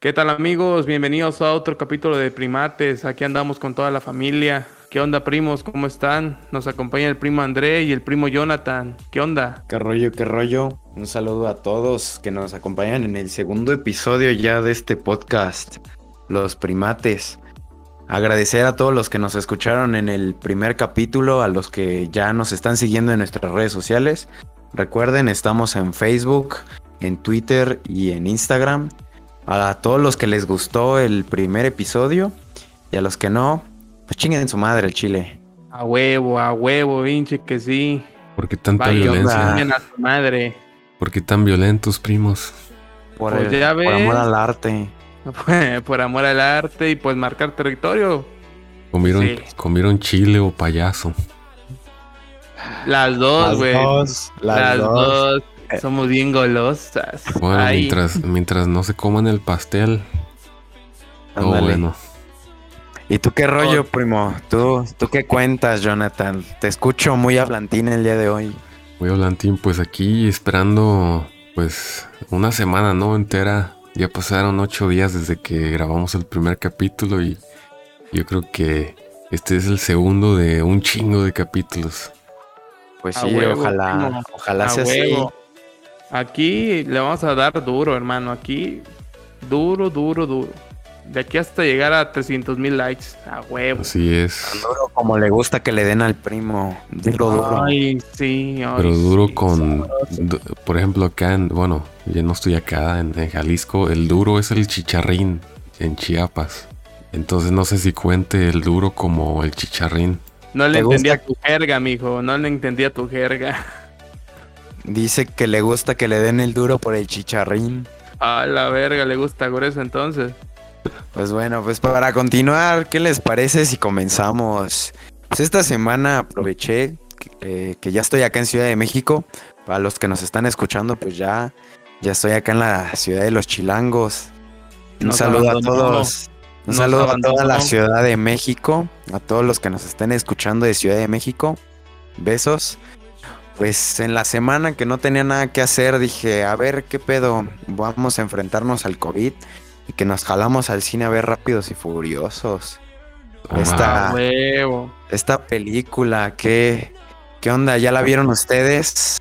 ¿Qué tal amigos? Bienvenidos a otro capítulo de Primates. Aquí andamos con toda la familia. ¿Qué onda primos? ¿Cómo están? Nos acompaña el primo André y el primo Jonathan. ¿Qué onda? ¿Qué rollo, qué rollo? Un saludo a todos que nos acompañan en el segundo episodio ya de este podcast, Los Primates. Agradecer a todos los que nos escucharon en el primer capítulo, a los que ya nos están siguiendo en nuestras redes sociales. Recuerden, estamos en Facebook, en Twitter y en Instagram a todos los que les gustó el primer episodio y a los que no, pues chinguen su madre el chile. A huevo, a huevo, hinche que sí. ¿Por qué tanta violencia? a su madre. ¿Por qué tan violentos, primos? Por, pues amor al arte. por amor al arte y pues marcar territorio. Comieron, comieron chile o payaso. Las dos, güey. Las, dos. Somos bien golosas. Bueno, mientras, mientras no se coman el pastel. Oh, bueno. ¿Y tú qué rollo, oh. primo? ¿Tú, ¿Tú qué cuentas, Jonathan? Te escucho muy hablantín el día de hoy. Muy hablantín, pues aquí esperando, pues, una semana, ¿no? Entera. Ya pasaron ocho días desde que grabamos el primer capítulo y yo creo que este es el segundo de un chingo de capítulos. Pues sí, ojalá, ojalá sea así. Aquí le vamos a dar duro, hermano. Aquí, duro, duro, duro. De aquí hasta llegar a 300 mil likes. A huevo. Así es. duro como le gusta que le den al primo. Duro, duro. Ay, sí. Pero duro con. por ejemplo, acá en. Bueno, yo no estoy acá en, Jalisco. El duro es el chicharrín en Chiapas. Entonces no sé si cuente el duro como el chicharrín. No le entendía tu jerga, mijo. No le entendía tu jerga. Dice que le gusta que le den el duro por el chicharrín. A la verga, le gusta grueso entonces. Pues bueno, pues para continuar, ¿qué les parece si comenzamos? Pues esta semana aproveché que, eh, ya estoy acá en Ciudad de México. Para los que nos están escuchando, pues ya, ya estoy acá en la ciudad de los Chilangos. Un saludo a todos. Un saludo a toda la Ciudad de México, a todos los que nos estén escuchando de Ciudad de México. Besos pues en la semana que no tenía nada que hacer, dije, a ver qué pedo, vamos a enfrentarnos al COVID y que nos jalamos al cine a ver Rápidos y Furiosos. esta, esta película, ¿qué, ¿qué onda? ¿Ya la vieron ustedes?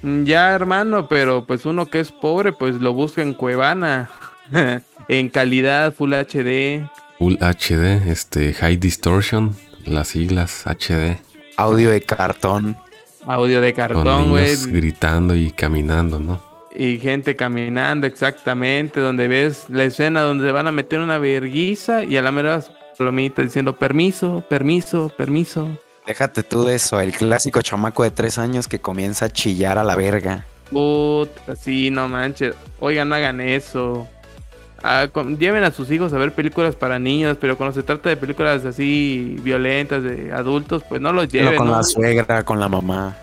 Mm, ya, hermano, pero pues uno que es pobre, pues lo busca en Cuevana. en calidad Full HD. Full HD, este, High Distortion, las siglas HD. Audio de cartón. Audio de cartón, güey. Gritando y caminando, ¿no? Y gente caminando, exactamente, donde ves la escena donde van a meter una verguiza y a la mera plomita diciendo permiso, permiso, permiso. Déjate tú de eso, el clásico chamaco de tres años que comienza a chillar a la verga. Puta, sí, no manches. Oigan, no hagan eso. Ah, lleven a sus hijos a ver películas para niños, pero cuando se trata de películas así violentas de adultos, pues no los lleven. con la suegra, con la mamá.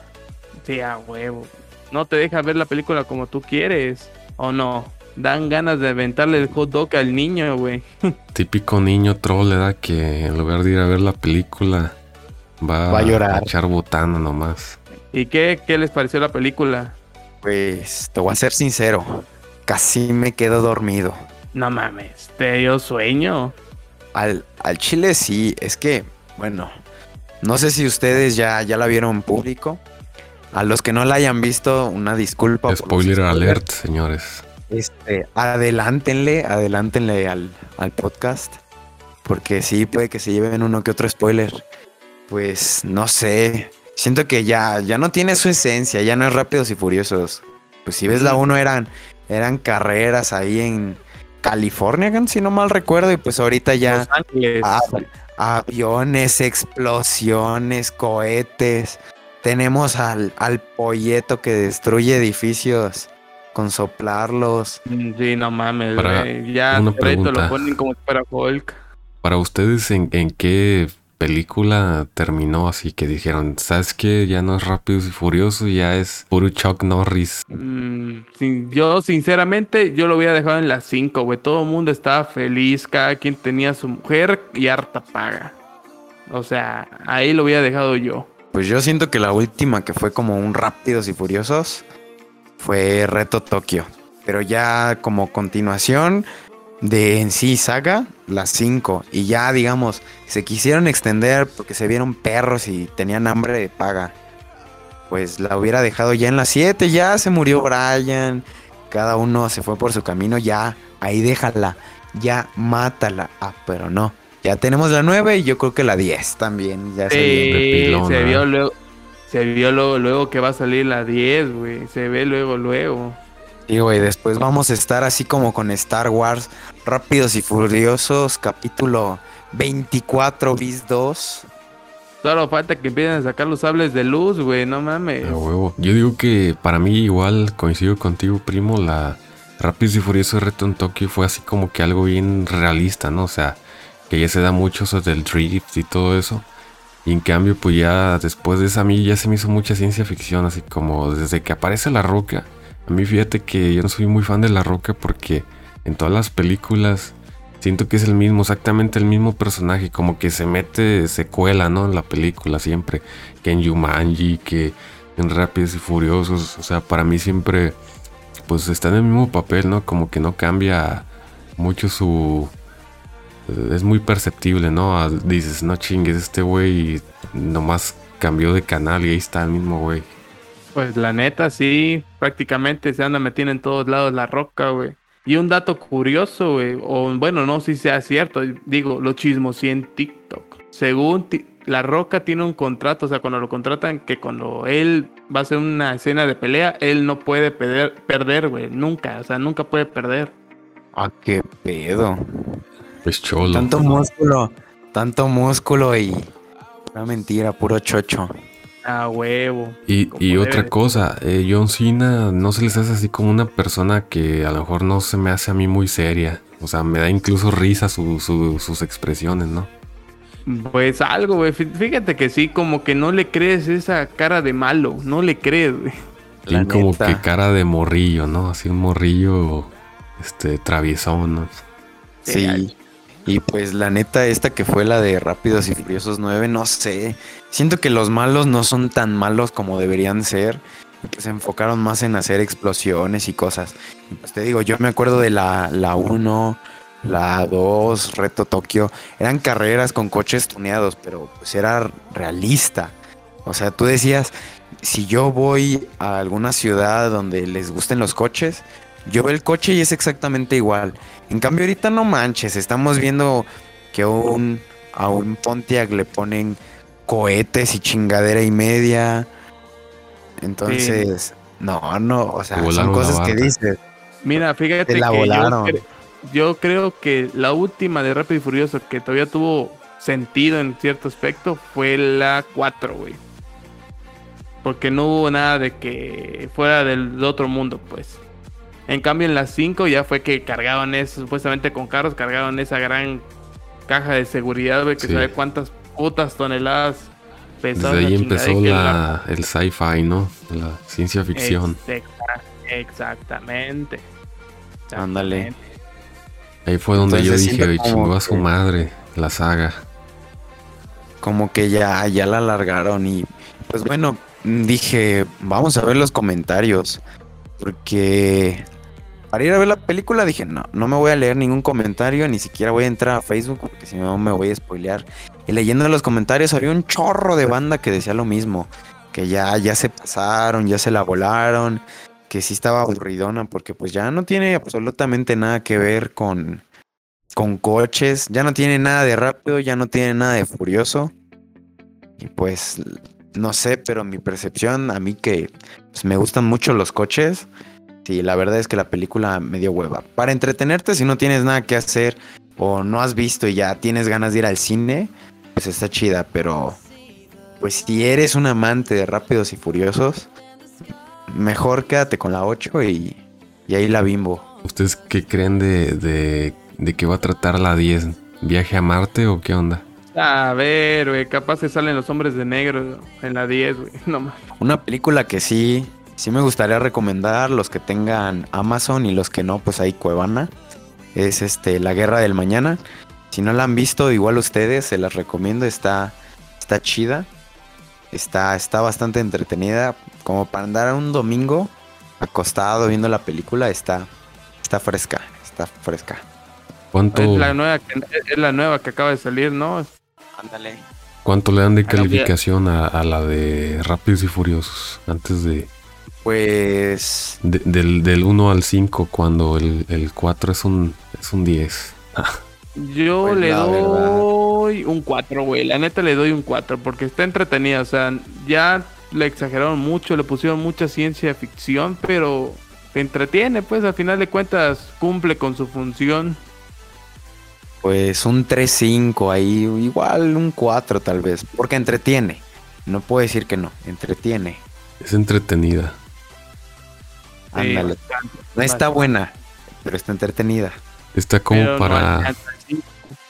Sí, a huevo. No te deja ver la película como tú quieres, ¿o no? Dan ganas de aventarle el hot dog al niño, güey. Típico niño troll, ¿verdad? Que en lugar de ir a ver la película, va, a, llorar. a echar botana nomás. ¿Y qué, qué les pareció la película? Pues te voy a ser sincero, casi me quedo dormido. No mames, te dio sueño. Al, al chile sí, es que, bueno, no sé si ustedes ya, ya la vieron en público. A los que no la hayan visto, una disculpa. Spoiler alert, señores. Este, adelántenle, adelántenle al, al podcast. Porque sí, puede que se lleven uno que otro spoiler. Pues no sé. Siento que ya, ya no tiene su esencia, ya no es rápidos y furiosos. Pues si ves la uno eran, eran carreras ahí en, California, si no mal recuerdo, y pues ahorita ya aviones, explosiones, cohetes. Tenemos al, al polleto que destruye edificios con soplarlos. Mm, sí, no mames, ya lo ponen como para Hulk. Para ustedes, ¿en, ¿en qué película terminó así que dijeron, ¿sabes qué? Ya no es Rápidos y Furioso, ya es puro Chuck Norris. Mm, yo, sinceramente, yo lo hubiera dejado en las 5, güey. Todo el mundo estaba feliz, cada quien tenía su mujer y harta paga. O sea, ahí lo hubiera dejado yo. Pues yo siento que la última que fue como un Rápidos y Furiosos fue Reto Tokio. Pero ya como continuación, de en sí saga, las 5. Y ya, digamos, se quisieron extender porque se vieron perros y tenían hambre de paga. Pues la hubiera dejado ya en las 7, ya se murió Brian, cada uno se fue por su camino, ya, ahí déjala, ya mátala. Ah, pero no. Ya tenemos la 9 y yo creo que la 10 también. Ya Sí, se ¿verdad? vio luego, se vio luego, luego que va a salir la 10, güey. Se ve luego, luego. Y güey, después vamos a estar así como con Star Wars, Rápidos y Furiosos, capítulo 24 bis 2. Solo falta que empiecen a sacar los sables de luz, güey. No mames. A huevo. Yo digo que para mí igual coincido contigo, primo, la Rápidos y Furiosos Reto en Tokio fue así como que algo bien realista, ¿no? O sea, que ya se da mucho eso del drift y todo eso. Y en cambio, pues ya después de esa a mí ya se me hizo mucha ciencia ficción, así como desde que aparece La Roca. A mí fíjate que yo no soy muy fan de La Roca porque en todas las películas siento que es el mismo, exactamente el mismo personaje, como que se mete, se cuela, ¿no? En la película siempre, que en Jumanji, que en Rápidos y Furiosos, o sea, para mí siempre, pues está en el mismo papel, ¿no? Como que no cambia mucho su... eh, Es muy perceptible, ¿no? Dices, no chingues, este güey nomás cambió de canal y ahí está el mismo güey. Pues la neta, sí. Prácticamente se anda metiendo en todos lados la roca, güey. Y un dato curioso, güey. O bueno, no sé si sea cierto. Digo, lo chismosí en TikTok. Según Ti- la roca tiene un contrato. O sea, cuando lo contratan, que cuando él va a hacer una escena de pelea, él no puede perder, perder, güey. Nunca. O sea, nunca puede perder. Ah, qué pedo. Es cholo. Tanto músculo, tanto músculo y... Una mentira, puro chocho. A huevo. Y, y otra cosa, eh, John Cena no se les hace así como una persona que a lo mejor no se me hace a mí muy seria. O sea, me da incluso risa su- su- sus expresiones, ¿no? Pues algo, güey. Fí- Fíjate que sí, como que no le crees esa cara de malo. No le crees, güey. Tiene como neta. que cara de morrillo, ¿no? Así un morrillo, este, traviesón, ¿no? Sí. Y pues la neta, esta que fue la de Rápidos y Furiosos 9, no sé. Siento que los malos no son tan malos como deberían ser. que se enfocaron más en hacer explosiones y cosas. Pues te digo, yo me acuerdo de la, la 1, la 2, Reto Tokio. Eran carreras con coches tuneados, pero pues era realista. O sea, tú decías, si yo voy a alguna ciudad donde les gusten los coches, yo veo el coche y es exactamente igual. En cambio, ahorita no manches, estamos viendo que un, a un Pontiac le ponen cohetes y chingadera y media. Entonces, no, no, o sea, son cosas que dices. Mira, fíjate la que yo, volaron. cre- yo creo que la última de Rápido y Furioso que todavía tuvo sentido en cierto aspecto fue la 4, güey. Porque no hubo nada de que fuera del otro mundo, pues. En cambio, en las 5 ya fue que cargaban eso, supuestamente con carros, cargaban esa gran caja de seguridad, güey, que Sí. sabe cuántas putas toneladas Desde ahí empezó la, el sci-fi, ¿no? La ciencia ficción. Exacta- exactamente. Ándale. Ahí fue donde Entonces, yo dije, chingó a su madre la saga. como que ya, ya la alargaron y pues bueno, dije, vamos a ver los comentarios, porque para ir a ver la película dije, no, no me voy a leer ningún comentario, ni siquiera voy a entrar a Facebook, porque si no me voy a spoilear. Leyendo los comentarios había un chorro de banda que decía lo mismo, que ya, ya se pasaron, ya se la volaron, que sí estaba aburridona, porque pues ya no tiene absolutamente nada que ver con, con coches, ya no tiene nada de rápido, ya no tiene nada de furioso. Y pues, no sé, pero mi percepción, a mí que pues, me gustan mucho los coches, sí, la verdad es que la película me dio hueva. Para entretenerte, si no tienes nada que hacer o no has visto y ya tienes ganas de ir al cine, pues está chida, pero pues si eres un amante de Rápidos y Furiosos, mejor quédate con la 8 y, y ahí la bimbo. ¿Ustedes qué creen de, de, de qué va a tratar la 10? ¿Viaje a Marte o qué onda? A ver, güey, capaz se salen los hombres de negro en la 10, güey. No más. Una película que sí, sí me gustaría recomendar, los que tengan Amazon y los que no, pues ahí Cuevana, es este La Guerra del Mañana. Si no la han visto, igual ustedes, se las recomiendo, está, está chida, está, está bastante entretenida, como para andar un domingo acostado viendo la película, está, está fresca, está fresca. ¿Cuánto, Es la nueva que, es la nueva que acaba de salir, ¿no? Ándale. cuánto le dan de calificación a, a la de Rápidos y Furiosos? Antes de, Pues de- del, del 1 al 5, cuando el, el 4 es un, es un 10. Yo Pues le verdad. doy un 4, güey. La neta le doy un 4 porque está entretenida. O sea, ya le exageraron mucho, le pusieron mucha ciencia ficción, pero te entretiene, pues al final de cuentas cumple con su función. Pues un 3-5 ahí, igual un 4 tal vez, porque entretiene. No puedo decir que no, entretiene. Es entretenida. Ándale. No está buena, pero está entretenida. Está como Pero para,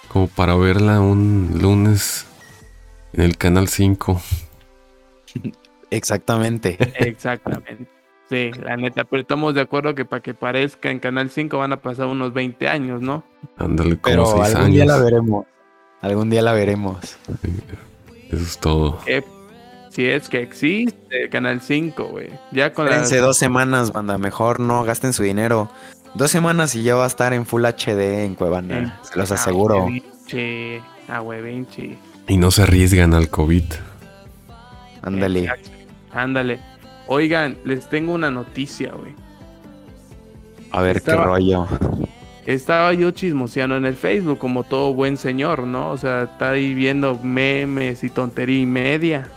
como para verla un lunes en el canal 5. Exactamente. Exactamente. Sí, la neta, pero estamos de acuerdo que para que parezca en Canal 5 van a pasar unos 20 años, ¿no? Ándale, como Pero 6 algún día la veremos. Algún día la veremos. Eso es todo. Que- si es que existe Canal 5, güey. Ya con las... Dos semanas, banda. Mejor no gasten su dinero. Dos semanas y ya va a estar en Full HD en Cuevana. Se los Ah, aseguro. huevinche, ah, huevinche. Y no se arriesgan al COVID. Ándale. Ándale. Oigan, les tengo una noticia, güey. A ver Estaba- qué rollo. Estaba yo chismoseando en el Facebook, como todo buen señor, ¿no? O sea, está ahí viendo memes y tontería y media.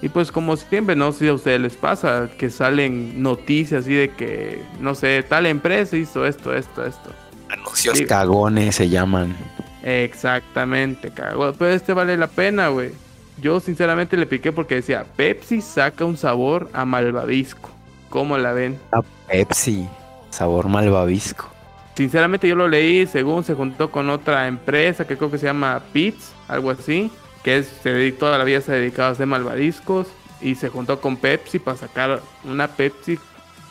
Y pues como siempre, no sé si a ustedes les pasa, que salen noticias así de que, no sé, tal empresa hizo esto, esto, esto. Anuncios Sí. cagones se llaman. Exactamente, cago. Pero este vale la pena, güey. Yo sinceramente le piqué porque decía, Pepsi saca un sabor a malvavisco. ¿Cómo la ven? Pepsi. Sabor malvavisco. Sinceramente yo lo leí según se juntó con otra empresa que creo que se llama Pits, algo así, que es, se toda la vida se ha dedicado a hacer malvadiscos y se juntó con Pepsi para sacar una Pepsi.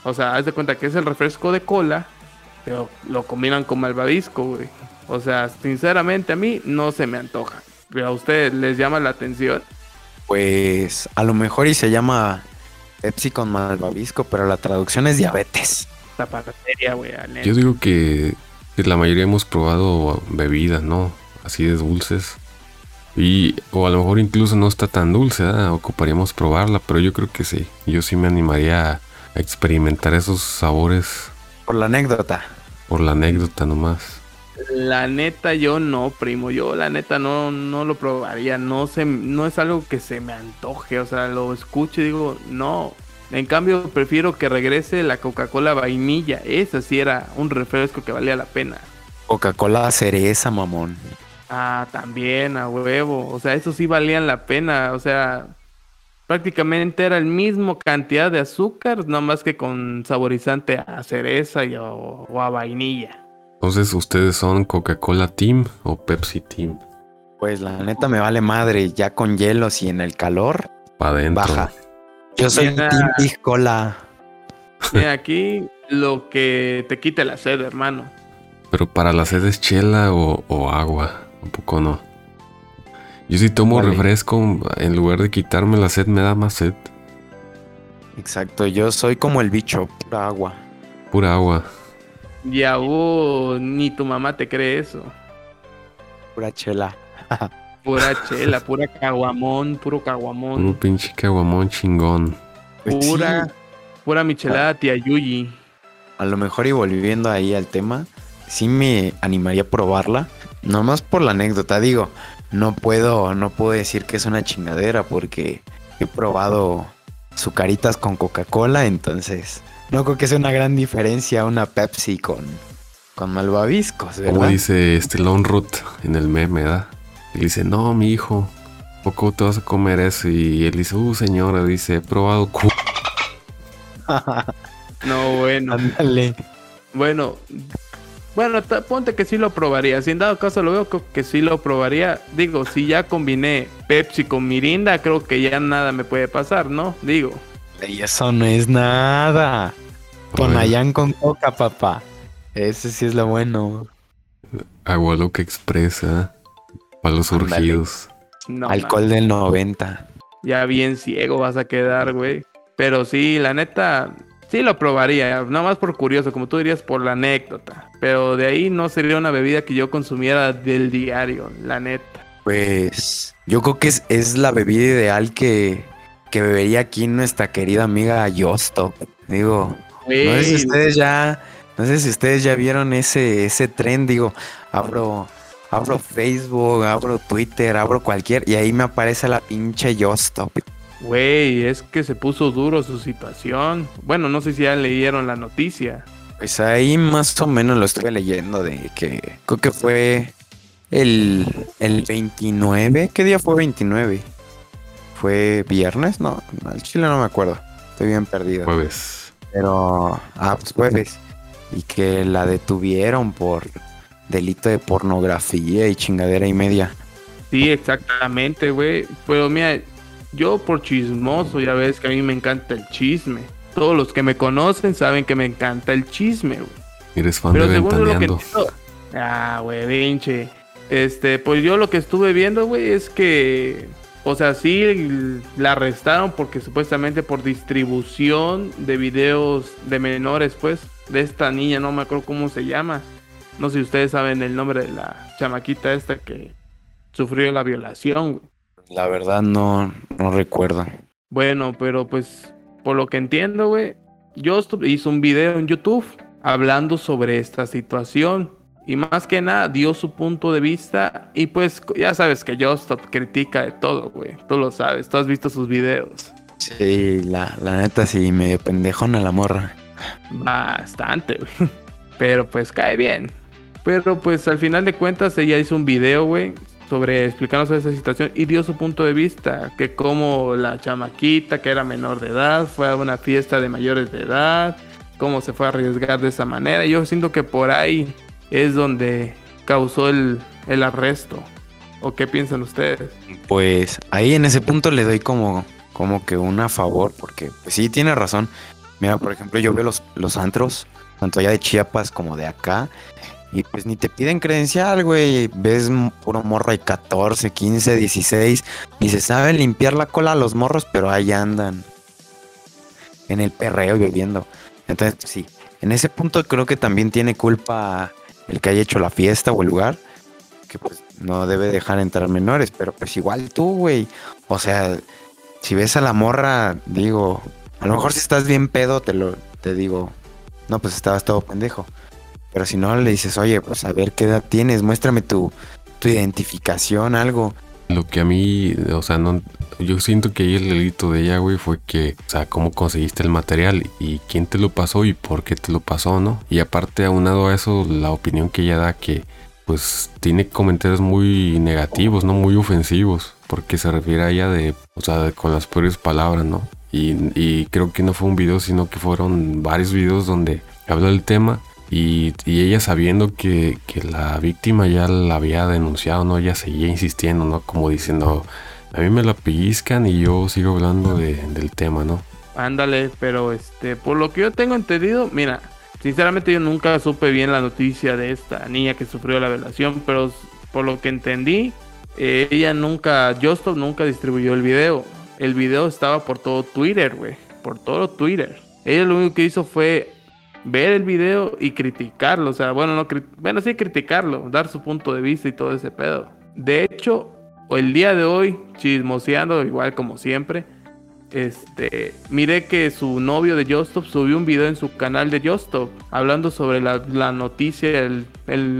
O sea, haz de cuenta que es el refresco de cola, pero lo combinan con malvadisco, güey. O sea, sinceramente a mí no se me antoja. Pero a ustedes les llama la atención. Pues a lo mejor y se llama Pepsi con malvavisco, pero la traducción es diabetes. Güey. Yo digo que la mayoría hemos probado bebidas, ¿no? Así de dulces. Y, o a lo mejor incluso no está tan dulce, ¿verdad? Ocuparíamos probarla, pero yo creo que sí. Yo sí me animaría a, a experimentar esos sabores Por la anécdota. por la anécdota nomás. La neta yo no, primo, yo la neta no, no lo probaría, no se, no es algo que se me antoje, o sea, lo escucho y digo, no. En cambio, prefiero que regrese la Coca-Cola vainilla, esa sí era un refresco que valía la pena. Coca-Cola cereza, mamón. Ah, también, a huevo, o sea, eso sí valían la pena, o sea, prácticamente era el mismo cantidad de azúcar, no más que con saborizante a cereza y, o, o a vainilla. Entonces, ¿ustedes son Coca-Cola Team o Pepsi Team? Pues la neta me vale madre, ya con hielos y en el calor, Para adentro. baja. Yo soy Mira. Team Big Cola. Mira, aquí lo que te quite la sed, hermano. Pero para la sed es chela o, o agua. Un poco no. Yo si tomo Vale. refresco, en lugar de quitarme la sed, me da más sed. Exacto, yo soy como el bicho, pura agua. Pura agua. Ya, uh, ni tu mamá te cree eso. Pura chela. Pura chela, pura caguamón, puro Un caguamón. pinche caguamón chingón. Pues sí, Pura, pura michelada tía Yuyi. a lo mejor y volviendo ahí al tema, sí me animaría a probarla. Nomás por la anécdota, digo, no puedo, no puedo decir que es una chingadera porque he probado sucaritas con Coca-Cola, entonces no creo que sea una gran diferencia una Pepsi con, con malvaviscos, Como ¿verdad? dice este Lone Root en el meme, ¿verdad? Y dice, no, mi hijo, poco te vas a comer eso. Y él dice, uh, señora, dice, he probado cu No, bueno. Ándale. Bueno, bueno, ponte que sí lo probaría. Si en dado caso lo veo creo que sí lo probaría. Digo, si ya combiné Pepsi con Mirinda, creo que ya nada me puede pasar, ¿no? Digo. Y eso no es nada. Tonayán con coca, papá. Ese sí es lo bueno. Agua lo que expresa. Para los Ándale. surgidos. No, Alcohol del 90. ya bien ciego vas a quedar, güey. Pero sí, la neta, Sí lo probaría, nada más por curioso, como tú dirías, por la anécdota. Pero de ahí no sería una bebida que yo consumiera del diario, la neta. Pues yo creo que es, es la bebida ideal que, que bebería aquí nuestra querida amiga Yostop. Digo, no sé si ustedes ya, no sé si ustedes ya vieron ese, ese tren, digo, abro, abro Facebook, abro Twitter, abro cualquier, y ahí me aparece la pinche Yostop. Güey, es que se puso duro su situación. Bueno, no sé si ya leyeron la noticia. Pues ahí más o menos lo estuve leyendo de que creo que fue el, el 29. ¿Qué día fue 29? ¿Fue viernes? No, al chile no me acuerdo. Estoy bien perdido. Jueves. Pero, ah, pues jueves. Y que la detuvieron por delito de pornografía y chingadera y media. Sí, exactamente, güey. Pero mira, yo por chismoso, ya ves que a mí me encanta el chisme. Todos los que me conocen saben que me encanta el chisme, güey. Eres fan de Ventaneando. Ah, güey, pinche. Este, pues yo lo que estuve viendo, güey, es que... O sea, sí la arrestaron porque supuestamente por distribución de videos de menores, pues, de esta niña, no me acuerdo cómo se llama. No sé si ustedes saben el nombre de la chamaquita esta que sufrió la violación, güey. La verdad no, no recuerdo. Bueno, pero pues por lo que entiendo, güey, Justop hizo un video en YouTube hablando sobre esta situación. Y más que nada dio su punto de vista. Y pues ya sabes que Justop critica de todo, güey. Tú lo sabes, tú has visto sus videos. Sí, la, la neta sí, medio pendejona la morra. Bastante, güey. Pero pues cae bien. Pero pues al final de cuentas ella hizo un video, güey, sobre explicando esa situación y dio su punto de vista, que como la chamaquita que era menor de edad fue a una fiesta de mayores de edad, cómo se fue a arriesgar de esa manera. Yo siento que por ahí es donde causó el, el arresto. ¿O qué piensan ustedes? Pues ahí en ese punto le doy como, como que un a favor, porque pues sí tiene razón. Mira, por ejemplo, yo veo los, los antros, tanto allá de Chiapas como de acá, y pues ni te piden credencial, güey. Ves puro morro hay 14, 15, 16. Ni se sabe limpiar la cola a los morros, pero ahí andan. En el perreo viviendo. Entonces, sí. En ese punto creo que también tiene culpa el que haya hecho la fiesta o el lugar. Que pues no debe dejar entrar menores. Pero pues igual tú, güey. O sea, si ves a la morra, digo. A lo mejor si estás bien pedo, te lo te digo. No, pues estabas todo pendejo. Pero si no, le dices, oye, pues a ver qué edad tienes, muéstrame tu, tu identificación, algo. Lo que a mí, o sea, no, yo siento que ahí el delito de ella, güey, fue que, o sea, cómo conseguiste el material y quién te lo pasó y por qué te lo pasó, ¿no? Y aparte, aunado a eso, la opinión que ella da que, pues, tiene comentarios muy negativos, ¿no? Muy ofensivos, porque se refiere a ella de, o sea, con las peores palabras, ¿no? Y, y creo que no fue un video, sino que fueron varios videos donde habla del tema y, ella sabiendo que, la víctima ya la había denunciado, ¿no? Ella seguía insistiendo, ¿no? Como diciendo, a mí me la pellizcan y yo sigo hablando del tema, ¿no? Ándale, pero este, por lo que yo tengo entendido, mira, sinceramente yo nunca supe bien la noticia de esta niña que sufrió la violación, pero por lo que entendí, eh, ella nunca, Justo nunca distribuyó el video. El video estaba por todo Twitter, güey, por todo Twitter. Ella lo único que hizo fue ver el video y criticarlo. O sea, bueno, no bueno, sí criticarlo, dar su punto de vista y todo ese pedo. De hecho, el día de hoy, chismoseando, igual como siempre, este, miré que su novio de Justop subió un video en su canal de Justop hablando sobre la, noticia, el,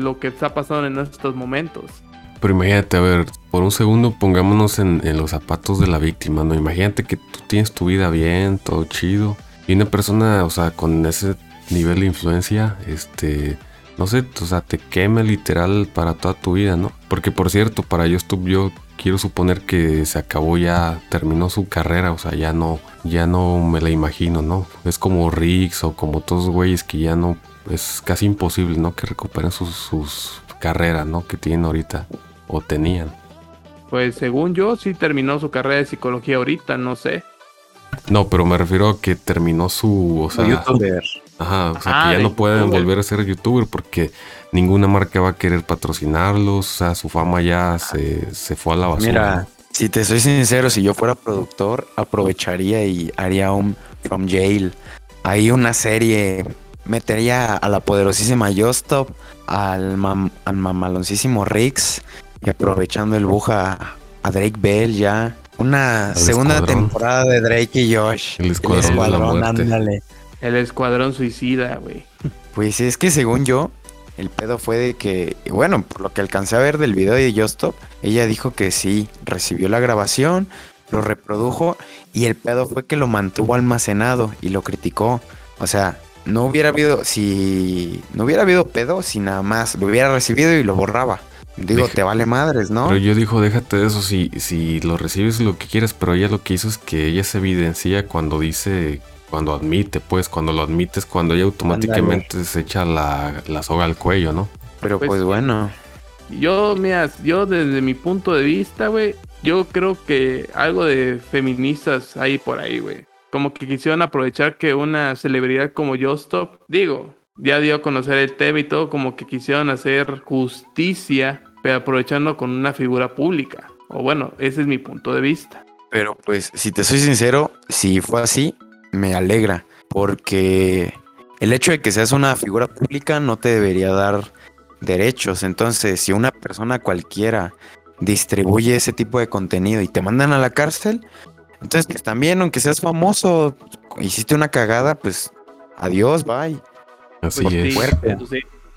lo que está pasando en estos momentos. Pero imagínate, a ver, por un segundo pongámonos en, en, los zapatos de la víctima, ¿no? Imagínate que tú tienes tu vida bien, todo chido, y una persona, o sea, con ese nivel de influencia, este, no sé, o sea, te queme literal para toda tu vida, ¿no? Porque por cierto, para YouTube yo quiero suponer que se acabó ya, terminó su carrera, o sea, ya no, ya no me la imagino, ¿no? Es como Riggs o como todos güeyes que ya no, es casi imposible, ¿no? Que recuperen sus, sus carreras, ¿no? Que tienen ahorita o tenían. Pues según yo, sí terminó su carrera de psicología ahorita, no sé. No, pero me refiero a que terminó su, o sea, youtuber. Ajá, o sea, que ah, ya no pueden volver a ser youtuber porque ninguna marca va a querer patrocinarlos, o sea, su fama ya se, se fue a la basura. Mira, si te soy sincero, si yo fuera productor, aprovecharía y haría un from jail ahí una serie metería a la poderosísima Justop, al, mam- al mamaloncísimo Riggs y aprovechando el buja a Drake Bell ya. Una segunda escuadrón. temporada de Drake y Josh. El escuadrón de la muerte. ándale. El escuadrón suicida, güey. Pues es que según yo, el pedo fue de que, bueno, por lo que alcancé a ver del video de Justop, ella dijo que sí, recibió la grabación, lo reprodujo y el pedo fue que lo mantuvo almacenado y lo criticó. O sea, no hubiera habido, si no hubiera habido pedo, si nada más lo hubiera recibido y lo borraba. Digo, Deja- te vale madres, ¿no? Pero yo dijo, déjate de eso, si, si lo recibes lo que quieras, pero ella lo que hizo es que ella se evidencia cuando dice, cuando admite, pues, cuando lo admites, cuando ella automáticamente se echa la, la soga al cuello, ¿no? Pero Pues- pues bueno, Yo, mira, yo desde mi punto de vista, güey, yo creo que algo de feministas hay por ahí, güey. Como que quisieron aprovechar que una celebridad como Justop, digo, ya dio a conocer el tema y todo, como que quisieron hacer justicia, pero aprovechando con una figura pública. O bueno, ese es mi punto de vista. Pero pues, si te soy sincero, si fue así, me alegra. Porque el hecho de que seas una figura pública no te debería dar derechos. Entonces, si una persona cualquiera distribuye ese tipo de contenido y te mandan a la cárcel, entonces pues también, aunque seas famoso, hiciste una cagada, pues adiós, bye. Así Pues es. fuerte.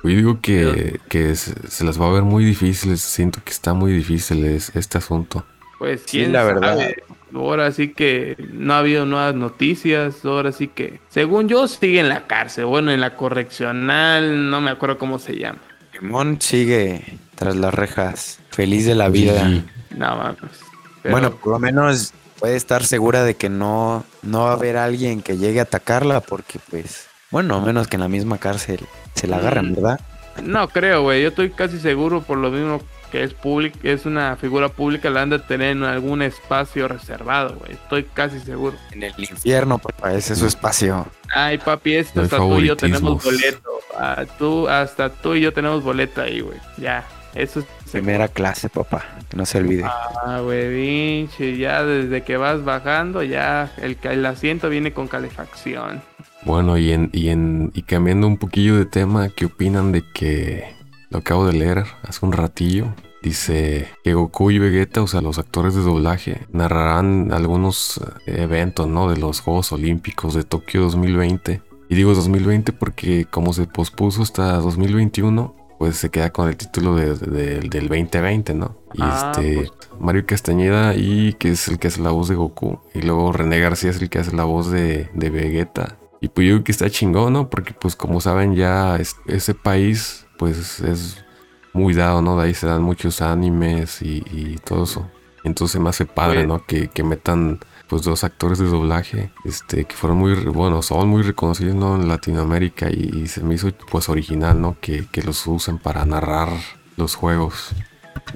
Yo digo que, que se, se las va a ver muy difíciles, siento que está muy difícil es- este asunto. Pues Sí, la verdad. sabe? Ahora sí que no ha habido nuevas noticias. Ahora sí que, según yo, sigue en la cárcel. Bueno, en la correccional, no me acuerdo cómo se llama. Limón sigue tras las rejas, feliz de la vida. Sí. No mames. Pero, Bueno, por lo menos puede estar segura de que no, no va a haber alguien que llegue a atacarla porque pues, bueno, a menos que en la misma cárcel se la agarren, Mm. ¿verdad? no creo, güey. Yo estoy casi seguro por lo mismo que es público, es una figura pública, la han de tener en algún espacio reservado, güey. Estoy casi seguro. En el infierno, papá, ese es su espacio. Ay, papi, esto hasta tú y yo tenemos boleto. Ah, tú, hasta tú y yo tenemos boleto ahí, güey. Ya, eso es Primera clase, papá, que no se olvide. Ah, güey, pinche, ya desde que vas bajando, ya el, el asiento viene con calefacción. Bueno, y, en, y, en, y cambiando un poquillo de tema, ¿qué opinan de que lo acabo de leer hace un ratillo? Dice que Goku y Vegeta, o sea, los actores de doblaje, narrarán algunos eh, eventos, ¿no? De los Juegos Olímpicos de Tokio 2020. Y digo 2020 porque como se pospuso hasta 2021, pues se queda con el título de- de- del 2020, ¿no? Y Ah, este, pues. Mario Castañeda y que es el que hace la voz de Goku. Y luego René García es el que hace la voz de, de Vegeta. Y pues yo creo que está chingón, ¿no? Porque pues como saben ya es- ese país pues es muy dado, ¿no? De ahí se dan muchos animes y, y todo eso. Entonces me hace padre, Pues- ¿no? Que, que metan pues dos actores de doblaje, este, que fueron muy, bueno, son muy reconocidos, ¿no? En Latinoamérica y, y se me hizo pues original, ¿no? Que, que los usen para narrar los juegos.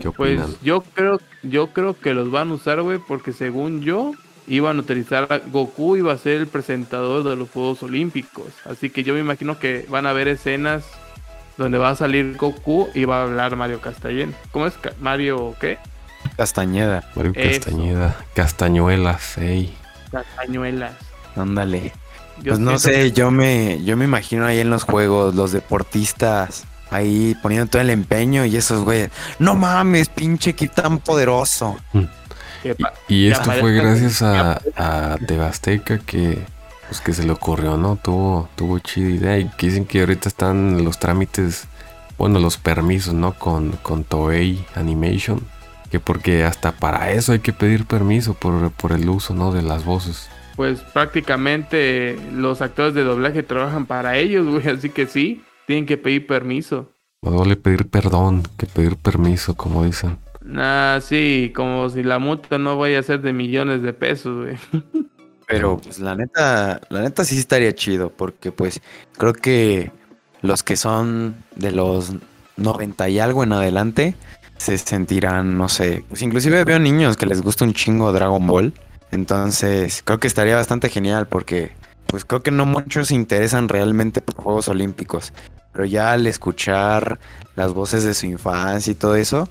¿Qué Pues opinan? yo creo, yo creo que los van a usar, güey, porque según yo, iban a utilizar a Goku iba a ser el presentador de los Juegos Olímpicos. Así que yo me imagino que van a haber escenas donde va a salir Goku y va a hablar Mario Castellén. ¿Cómo es? Mario, ¿qué? Castañeda, Mario eso. Castañeda, Castañuelas, ey. Castañuelas. ándale. Pues no sé, yo me, yo me imagino ahí en los juegos, los deportistas ahí poniendo todo el empeño y esos güeyes, no mames, pinche kit tan poderoso. que pa- Y, esto fue gracias a, a Tebasteca que, pues que se le ocurrió, ¿no? Tuvo, tuvo chida idea y dicen que ahorita están los trámites, bueno, los permisos, ¿no? Con, con Toei Animation. Que porque hasta para eso hay que pedir permiso por, por el uso, ¿no? De las voces. pues prácticamente los actores de doblaje trabajan para ellos, güey. Así que sí, tienen que pedir permiso. Más vale pedir perdón que pedir permiso, como dicen. Ah, sí, como si la multa no vaya a ser de millones de pesos, güey. Pero pues la neta, la neta sí estaría chido, porque pues creo que los que son de los 90 y algo en adelante se sentirán, no sé, pues inclusive veo niños que les gusta un chingo Dragon Ball, entonces creo que estaría bastante genial porque pues creo que no muchos se interesan realmente por Juegos Olímpicos, pero ya al escuchar las voces de su infancia y todo eso,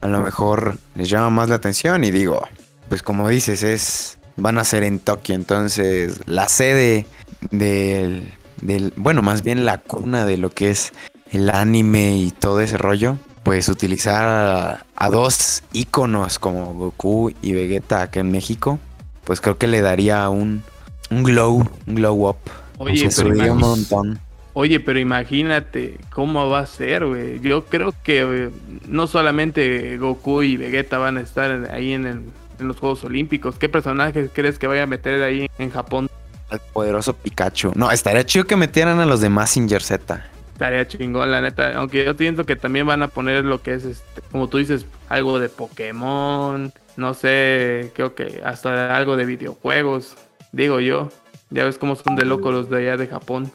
a lo mejor les llama más la atención y digo, pues como dices, es van a ser en Tokio. Entonces, la sede del, del, bueno, más bien la cuna de lo que es el anime y todo ese rollo, pues utilizar a, a dos íconos como Goku y Vegeta acá en México, pues creo que le daría un, un glow, un glow up. Oye, Se pero, subiría un montón. oye, pero imagínate cómo va a ser, güey. Yo creo que eh, no solamente Goku y Vegeta van a estar ahí en, el- en los Juegos Olímpicos. ¿Qué personajes crees que vaya a meter ahí en Japón? Al poderoso Pikachu. No, estaría chido que metieran a los de Mazinger Z. Estaría chingón, la neta. Aunque yo siento que también van a poner lo que es, este, como tú dices, algo de Pokémon. No sé, creo que hasta algo de videojuegos. Digo yo. Ya ves cómo son de locos los de allá de Japón.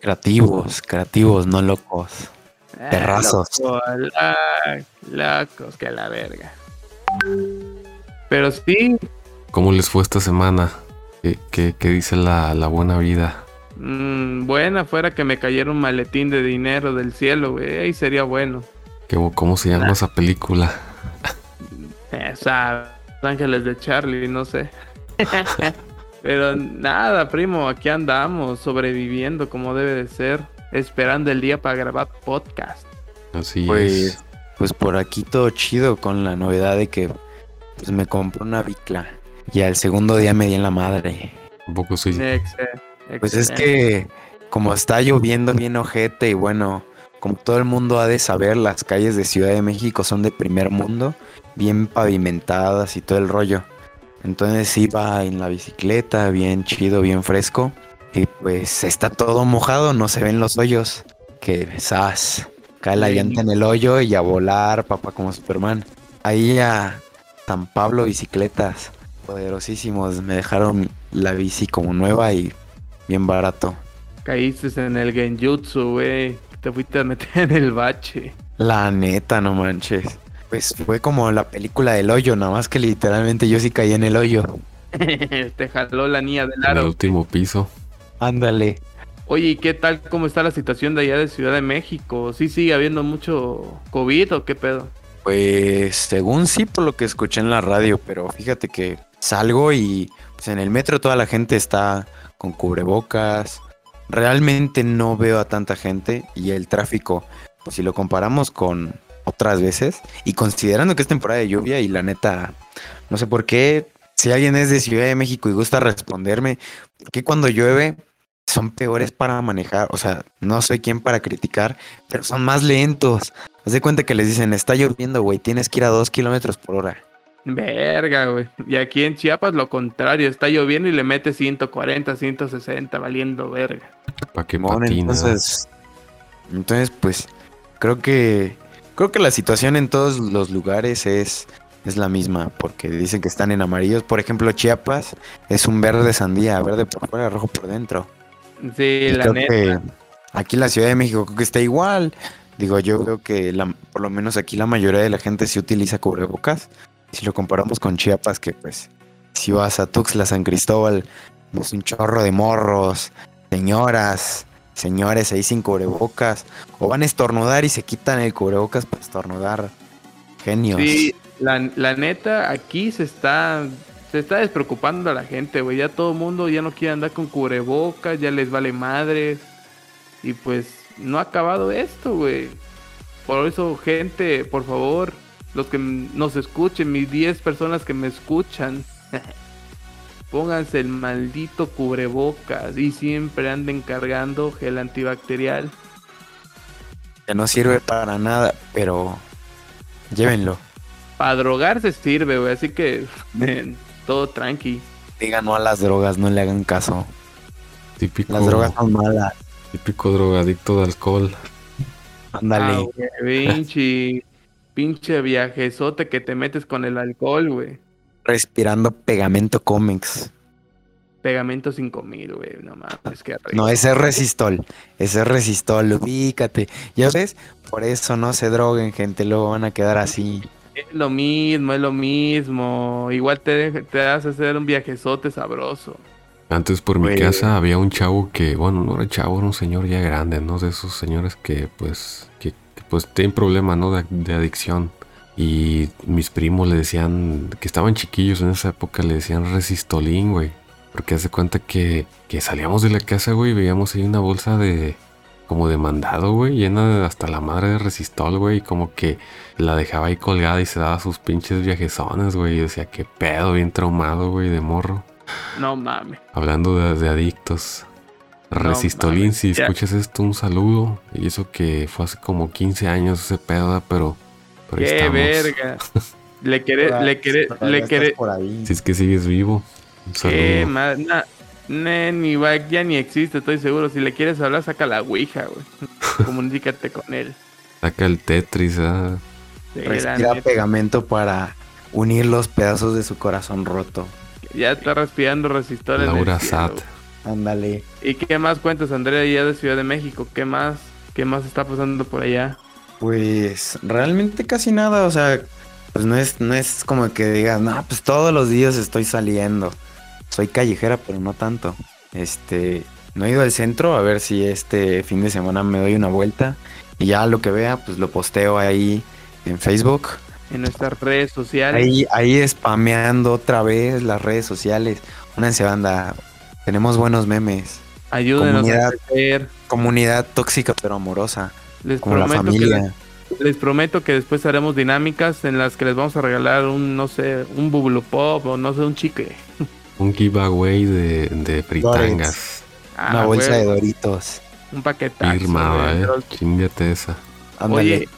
Creativos, creativos, no locos. Ah, Perrazos. loco, la- locos, que la verga. Pero sí, ¿Cómo les fue esta semana? ¿Qué, qué- qué dice la, la buena vida? mm, buena fuera que me cayera un maletín de dinero del cielo, güey. Ahí sería bueno. ¿Qué- ¿Cómo se llama esa película? Esa, Ángeles de Charlie, no sé. Pero nada, primo, aquí andamos, sobreviviendo como debe de ser, esperando el día para grabar podcast. Así Pues, es. pues por aquí todo chido con la novedad de que pues me compré una bicla. Y al segundo día me di en la madre. Un poco sí. Pues es que como está lloviendo bien ojete y bueno, como todo el mundo ha de saber, las calles de Ciudad de México son de primer mundo, bien pavimentadas y todo el rollo. Entonces iba en la bicicleta, bien chido, bien fresco. Y pues está todo mojado, no se ven los hoyos. Que sas, cae la llanta en el hoyo y a volar, papá, como Superman. Ahí a San Pablo Bicicletas, poderosísimos, me dejaron la bici como nueva y bien barato. Caíste en el genjutsu, güey. Te fuiste a meter en el bache. La neta, no manches. Pues fue como la película del hoyo, nada más que literalmente yo sí caí en el hoyo. Te jaló la niña del En el aro. último piso. Ándale. Oye, ¿y qué tal? ¿Cómo está la situación de allá de Ciudad de México? ¿Sí sigue habiendo mucho COVID o qué pedo? Pues según sí por lo que escuché en la radio, pero fíjate que salgo y pues, en el metro toda la gente está con cubrebocas. Realmente no veo a tanta gente y el tráfico, pues si lo comparamos con otras veces y considerando que es temporada de lluvia y la neta, no sé por qué, si alguien es de Ciudad de México y gusta responderme, ¿por qué cuando llueve son peores para manejar? O sea, no soy quien para criticar, pero son más lentos. Haz de cuenta que les dicen, está lloviendo, güey, tienes que ir a dos kilómetros por hora. Verga, güey. Y aquí en Chiapas lo contrario, está lloviendo y le mete 140, 160, valiendo verga. ¿Para qué patina? entonces, entonces, pues, creo que, creo que la situación en todos los lugares es, es la misma, porque dicen que están en amarillos. Por ejemplo, Chiapas es un verde sandía, verde por fuera, rojo por dentro. Sí, Y la creo neta. que aquí en la Ciudad de México creo que está igual. Digo, yo creo que la- por lo menos aquí la mayoría de la gente sí utiliza cubrebocas. Si lo comparamos con Chiapas, que pues si vas a Tuxtla, San Cristóbal, ves un chorro de morros, señoras, señores ahí sin cubrebocas, o van a estornudar y se quitan el cubrebocas para estornudar. Genios. Sí, la, la neta, aquí se está, se está despreocupando a la gente, güey. Ya todo el mundo ya no quiere andar con cubrebocas, ya les vale madres. Y pues no ha acabado esto, güey. Por eso, gente, por favor, los que nos escuchen, mis 10 personas que me escuchan, pónganse el maldito cubrebocas y siempre anden cargando gel antibacterial. Que no sirve para nada, pero llévenlo. Para drogarse sirve, güey, así que men, todo tranqui. Digan no a las drogas, no le hagan caso. Típico, Las drogas son malas. Típico drogadicto de alcohol. Ándale. Ah, pinche, pinche viajezote que te metes con el alcohol, güey. respirando pegamento cómics. Pegamento 5000, güey, no mames, qué rico. No, ese es resistol. Ese es resistol, ubícate. Ya ves, por eso no se droguen, gente. Luego van a quedar así. Es lo mismo, es lo mismo. Igual te, te hace hacer un viajezote sabroso. Antes por mi casa había un chavo que, bueno, no era chavo, era un señor ya grande, ¿no? De esos señores que, pues, que, que, pues tienen problemas, ¿no? De, de adicción. Y mis primos le decían, que estaban chiquillos en esa época, le decían resistolín, güey. Porque hace cuenta que, que salíamos de la casa, güey, y veíamos ahí una bolsa de, como de mandado, güey, llena de hasta la madre de resistol, güey, y como que la dejaba ahí colgada y se daba sus pinches viajezones, güey, y decía, qué pedo, bien traumado, güey, de morro. No mames. Hablando de, de adictos. No Resistolín, mames, si escuchas esto, un saludo. Y eso que fue hace como 15 años ese pedo, pero, Qué estamos. verga. Le querés, le querés, le querés. por ahí. Si es que sigues vivo. Un Qué saludo. más, na- ne, ni va, ya ni existe, estoy seguro. Si le quieres hablar, saca la ouija, güey. Comunícate con él. Saca el Tetris, la Respira pegamento para unir los pedazos de su corazón roto. Ya está respirando resistor en el Laura Sat. Ándale. ¿Y qué más cuentas, Andrea, ya de Ciudad de México? ¿Qué más? ¿Qué más está pasando por allá? Pues realmente casi nada, o sea, pues no es, no es como que digas, no, pues todos los días estoy saliendo. Soy callejera, pero no tanto. Este, no he ido al centro a ver si este fin de semana me doy una vuelta y ya lo que vea, pues lo posteo ahí en Facebook. En nuestras redes sociales. Ahí, ahí spameando otra vez las redes sociales. Únanse banda, tenemos buenos memes. Ayúdenos comunidad. a crecer. Comunidad tóxica pero amorosa, Les como la prometo, que familia. les, les prometo que después haremos dinámicas en las que les vamos a regalar un, no sé, un bubble pop o no sé, un chicle. Un giveaway de, de fritangas. Ah, Una bolsa güey, de Doritos. Un paquetazo. Firmada. ¿eh? Pero, Chíngate esa. Ándale. Oye,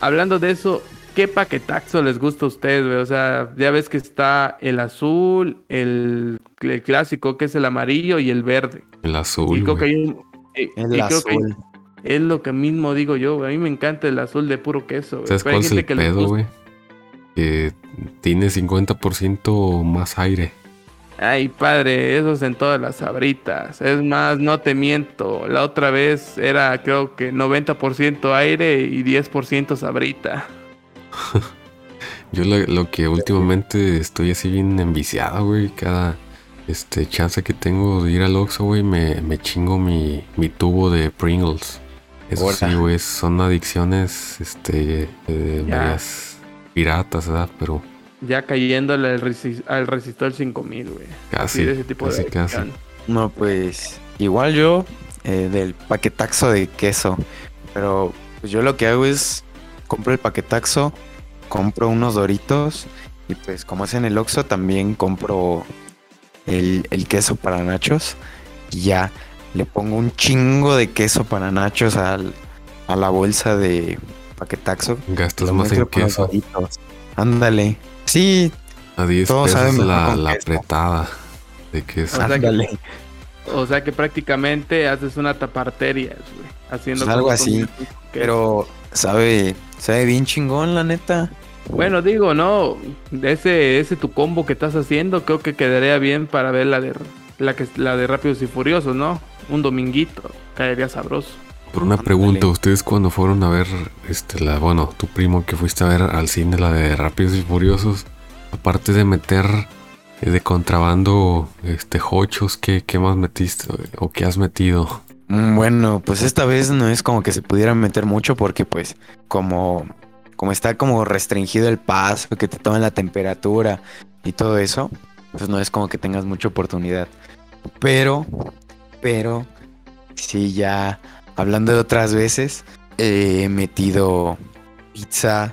hablando de eso, ¿qué paquetazo les gusta a ustedes, güey? O sea, ya ves que está el azul, el, el clásico que es el amarillo y el verde. El azul, y creo que hay un... y- el y creo que hay- azul. es lo que mismo digo yo, güey. A mí me encanta el azul de puro queso, güey. ¿Sabes cuál es gente el que pedo, güey? Que tiene 50% más aire. Ay, padre, eso es en todas las sabritas. Es más, no te miento. La otra vez era, creo que 90% aire y 10% sabrita. Yo lo, lo que últimamente estoy así bien enviciado, güey. Cada este chance que tengo de ir al Oxxo, güey, me, me chingo mi, mi tubo de Pringles. Eso sí, güey, son adicciones, este, eh, medias piratas, ¿verdad? Pero Ya cayéndole al, resi- al resistor 5000, güey. casi, Sí, ese tipo casi, de casi. No, pues igual yo eh, del paquetaxo de queso. Pero pues yo lo que hago es compro el paquetaxo, compro unos doritos y pues como es en el Oxxo también compro el, el queso para nachos y ya le pongo un chingo de queso para nachos al- a la bolsa de paquetaxo. Gastas más en queso. Doritos. Ándale. Sí, A 10 Todos pesos la, la queso. apretada de queso. O sea que- ándale. O sea que prácticamente haces una taparteria, güey. Haciendo Pues algo así. Pero sabe, sabe bien chingón, la neta. Bueno, digo, no. Ese, ese tu combo que estás haciendo, creo que quedaría bien para ver la de la que la de Rápidos y Furiosos, ¿no? Un dominguito. Caería sabroso. Por una pregunta, ¿ustedes cuando fueron a ver, este, la, bueno, tu primo que fuiste a ver al cine, la de Rápidos y Furiosos, aparte de meter eh, de contrabando, este, hochos, ¿qué, qué más metiste o qué has metido? Mm, Bueno, pues esta vez no es como que se pudiera meter mucho porque pues como, como está como restringido el paso, que te toman la temperatura y todo eso, pues no es como que tengas mucha oportunidad. Pero, pero, sí ya hablando de otras veces, eh, he metido pizza,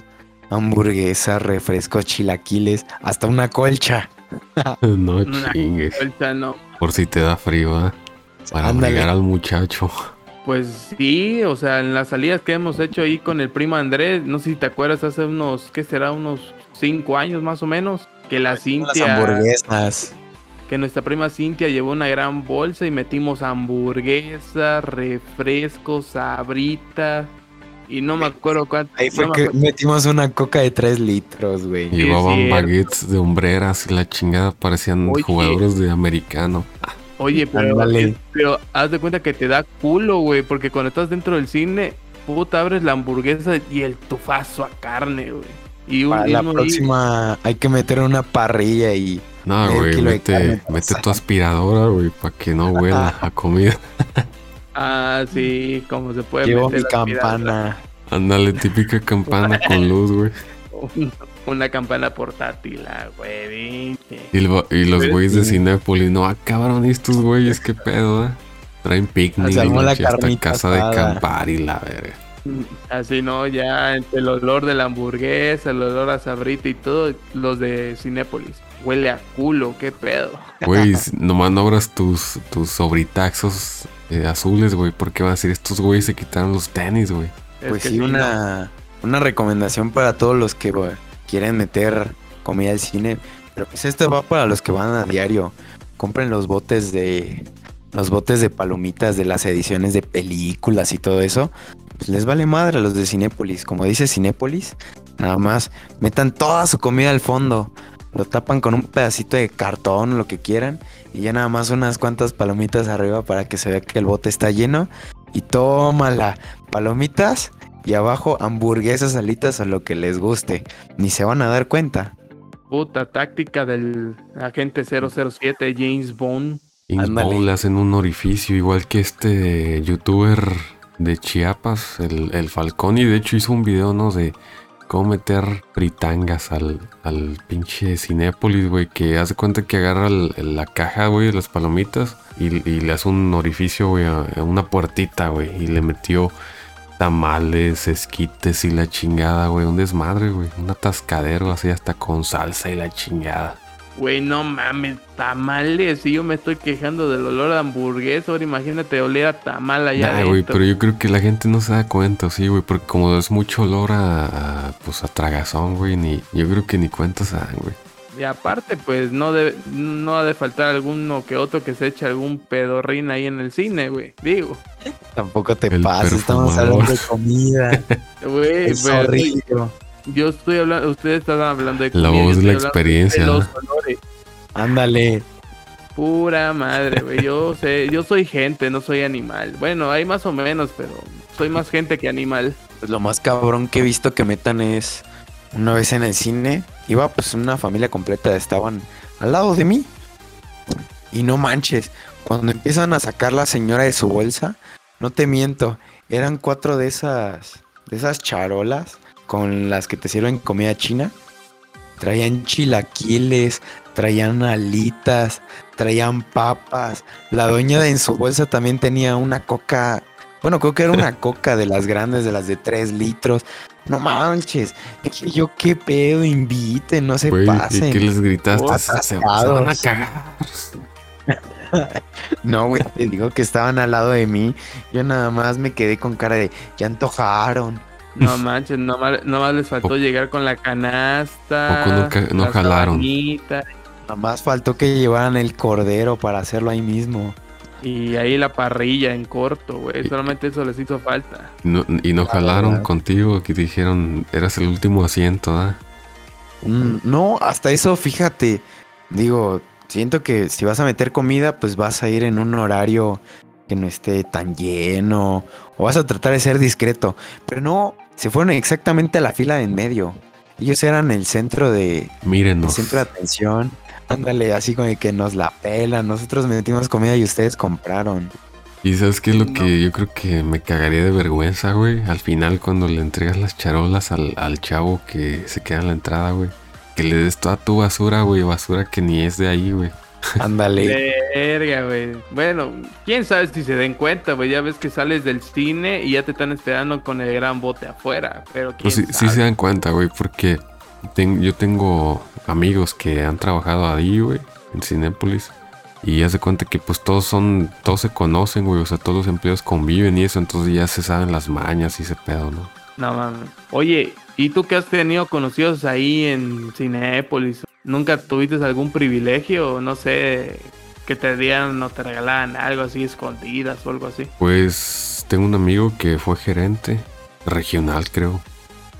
hamburguesa, refrescos, chilaquiles, hasta una colcha. no Una chingues, colcha, no. por si te da frío, ¿eh? Para Ándale. obligar al muchacho. Pues sí, o sea, en las salidas que hemos hecho ahí con el primo Andrés, no sé si te acuerdas, hace unos, ¿qué será? Unos cinco años más o menos, que la Las Cintia, hamburguesas. que nuestra prima Cintia llevó una gran bolsa y metimos hamburguesas, refrescos, sabrita, y no me acuerdo cuánto. Ahí fue no me que metimos una coca de 3 litros, güey. Llevaban baguettes de hombreras y la chingada parecían Oye. jugadores de americano. Oye, pero, haz de cuenta que te da culo, güey, porque cuando estás dentro del cine, puta, abres la hamburguesa y el tufazo a carne, güey. Y un, Para y la ahí- próxima hay que meter una parrilla y No, güey, mete, carne mete pasada. tu aspiradora, güey, para que no huela a comida. Ah, sí, como se puede llevo meter mi campana. Ándale, típica campana con luz, güey. Una campana portátil, ah, güey. Y, lo- y los güeyes de sí. Cinépolis, no, ah, cabrón, ¿y estos güeyes, qué pedo, eh? Traen picnic, la carnita casa de asada. acampar y la verga. Así no, ya entre el olor de la hamburguesa, el olor a sabrita y todo, los de Cinépolis. Huele a culo, qué pedo. Güey, nomás no abras tus, tus sobritaxos eh, azules, güey, porque van a decir, estos güeyes se quitaron los tenis, güey. Es Pues que sí, una, una recomendación para todos los que quieren meter comida al cine. Pero pues esto va para los que van a diario. Compren los botes de los botes de palomitas de las ediciones de películas y todo eso. Pues les vale madre a los de Cinépolis. Como dice Cinépolis, nada más metan toda su comida al fondo. Lo tapan con un pedacito de cartón, lo que quieran. Y ya nada más unas cuantas palomitas arriba para que se vea que el bote está lleno. Y tómala. Palomitas y abajo hamburguesas, alitas o lo que les guste. Ni se van a dar cuenta. Puta táctica del agente 007 James Bond. James. Bond le hacen un orificio, igual que este youtuber de Chiapas, el, el Falcón, y de hecho hizo un video, ¿no? De cómo meter fritangas al, al pinche Cinépolis, güey, que hace cuenta que agarra el- el- la caja, güey, de las palomitas y, y le hace un orificio, güey, a, a una puertita, güey, y le metió tamales, esquites y la chingada, güey, un desmadre, güey, un atascadero así hasta con salsa y la chingada. Güey, no mames, tamales. Si yo me estoy quejando del olor a hamburguesa, ahora imagínate oler a tamal allá Nah, güey, pero yo creo que la gente no se da cuenta, sí, güey, porque como es mucho olor a, a, pues a tragazón, güey, ni, yo creo que ni cuenta se dan, güey. Y aparte, pues no debe, no ha de faltar alguno que otro que se eche algún pedorrín ahí en el cine, güey. Digo, Tampoco te El pases, estamos hablando de comida. güey, es pero horrible. yo estoy hablando, ustedes están hablando de La comida, yo voz de la experiencia, de ¿no? los olores. Ándale. Pura madre, güey. Yo sé, yo soy gente, no soy animal. Bueno, hay más o menos, pero soy más gente que animal. Pues lo más cabrón que he visto que metan es una vez en el cine, iba pues una familia completa, estaban al lado de mí. Y no manches, cuando empiezan a sacar la señora de su bolsa, no te miento, eran cuatro de esas de esas charolas con las que te sirven comida china. Traían chilaquiles, traían alitas, traían papas. La dueña de en su bolsa también tenía una coca bueno, creo que era una coca de las grandes, de las de 3 litros. No manches. Yo, qué pedo, inviten, no se Güey, ¿y pasen. qué les gritaste? Oh, se, se van a cagar. No, güey, te digo que estaban al lado de mí. Yo nada más me quedé con cara de, ya antojaron. No manches, nomás, nomás les faltó llegar con la canasta. Poco no no la jalaron. Nada más faltó que llevaran el cordero para hacerlo ahí mismo. Y ahí la parrilla en corto, güey. Solamente eso les hizo falta. No- y no La jalaron verdad. contigo, que dijeron, eras el último asiento, ¿ah? Mm, no, hasta eso, fíjate. Digo, siento que si vas a meter comida, pues vas a ir en un horario que no esté tan lleno. O vas a tratar de ser discreto. Pero no, se fueron exactamente a la fila de en medio. Ellos eran el centro de, el Mírenos. centro de atención. Ándale, así como de que nos la pelan. Nosotros metimos comida y ustedes compraron. Y sabes qué es lo No. que yo creo que me cagaría de vergüenza, güey. Al final, cuando le entregas las charolas al, al chavo que se queda en la entrada, güey. Que le des toda tu basura, güey. Basura que ni es de ahí, güey. Ándale. Verga, güey. Bueno, quién sabe si se den cuenta, güey. Ya ves que sales del cine y ya te están esperando con el gran bote afuera. Pero quién Pues sí, sí sabe. se dan cuenta, güey, porque ten- yo tengo amigos que han trabajado ahí, güey, en Cinépolis. Y ya se cuenta que pues todos son, todos se conocen, güey, o sea, todos los empleados conviven y eso, entonces ya se saben las mañas y ese pedo, ¿no? No mames. Oye, ¿y tú que has tenido conocidos ahí en Cinépolis? ¿Nunca tuviste algún privilegio? No sé, que te dieran o te regalaran algo así escondidas o algo así. Pues tengo un amigo que fue gerente regional, creo.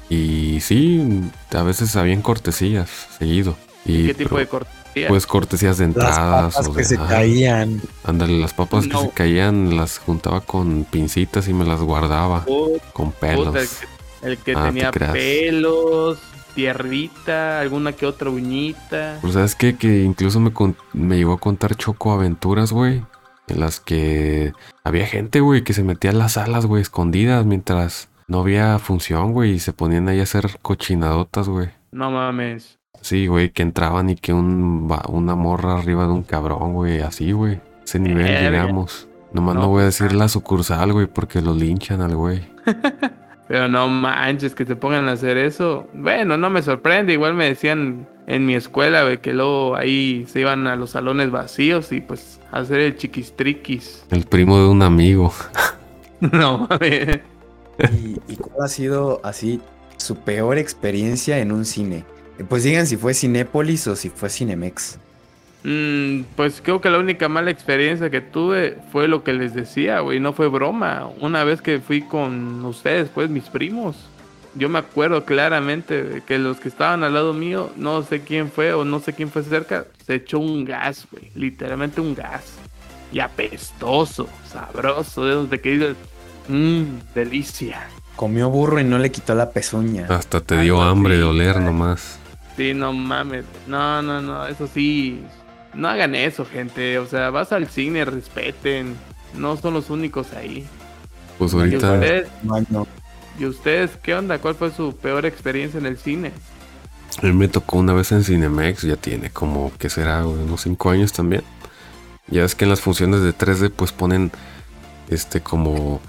Y sí, a veces habían cortesías seguido. Y ¿Qué tipo pero, de cortesía? Pues cortesías de Las entradas. papas o que de- se ajá. caían. Ándale, las papas que se caían las juntaba con pincitas y me las guardaba con puta, pelos. el que, el que Ah, te tenía pelos, tierrita, alguna que otra uñita. Pues sabes qué? que incluso me, con- me llegó a contar Choco aventuras, güey. En las que había gente, güey, que se metía en las salas, güey, escondidas mientras no había función, güey, y se ponían ahí a hacer cochinadotas, güey. No mames. Sí, güey, que entraban y que un, una morra arriba de un cabrón, güey, así, güey. Ese nivel Verga. llegamos. Nomás no, No, voy a decir la sucursal, güey, porque lo linchan al güey. Pero no manches que te pongan a hacer eso. Bueno, no me sorprende. Igual me decían en mi escuela, güey, que luego ahí se iban a los salones vacíos y pues a hacer el chiquistriquis. El primo de un amigo. No mames. ¿Y, y cuál ha sido así su peor experiencia en un cine? Pues digan si fue Cinépolis o si fue Cinemex. Mm, pues creo que la única mala experiencia que tuve fue lo que les decía, güey, no fue broma. Una vez que fui con ustedes, pues mis primos, yo me acuerdo claramente que los que estaban al lado mío, no sé quién fue o no sé quién fue cerca, se echó un gas, güey, literalmente un gas. Y apestoso, sabroso, de esos de que dices, mmm, delicia. Comió burro y no le quitó la pezuña. Hasta te dio hambre de así, oler nomás. Sí, no mames. No, no, no. Eso sí. No hagan eso, gente. O sea, vas al cine, respeten. No son los únicos ahí. Pues ¿Y ahorita, ustedes. ¿Y ustedes qué onda? ¿Cuál fue su peor experiencia en el cine? a mí me tocó una vez en Cinemex, ya tiene como, ¿qué será? Unos 5 años también. Ya es que en las funciones de 3D pues ponen este como,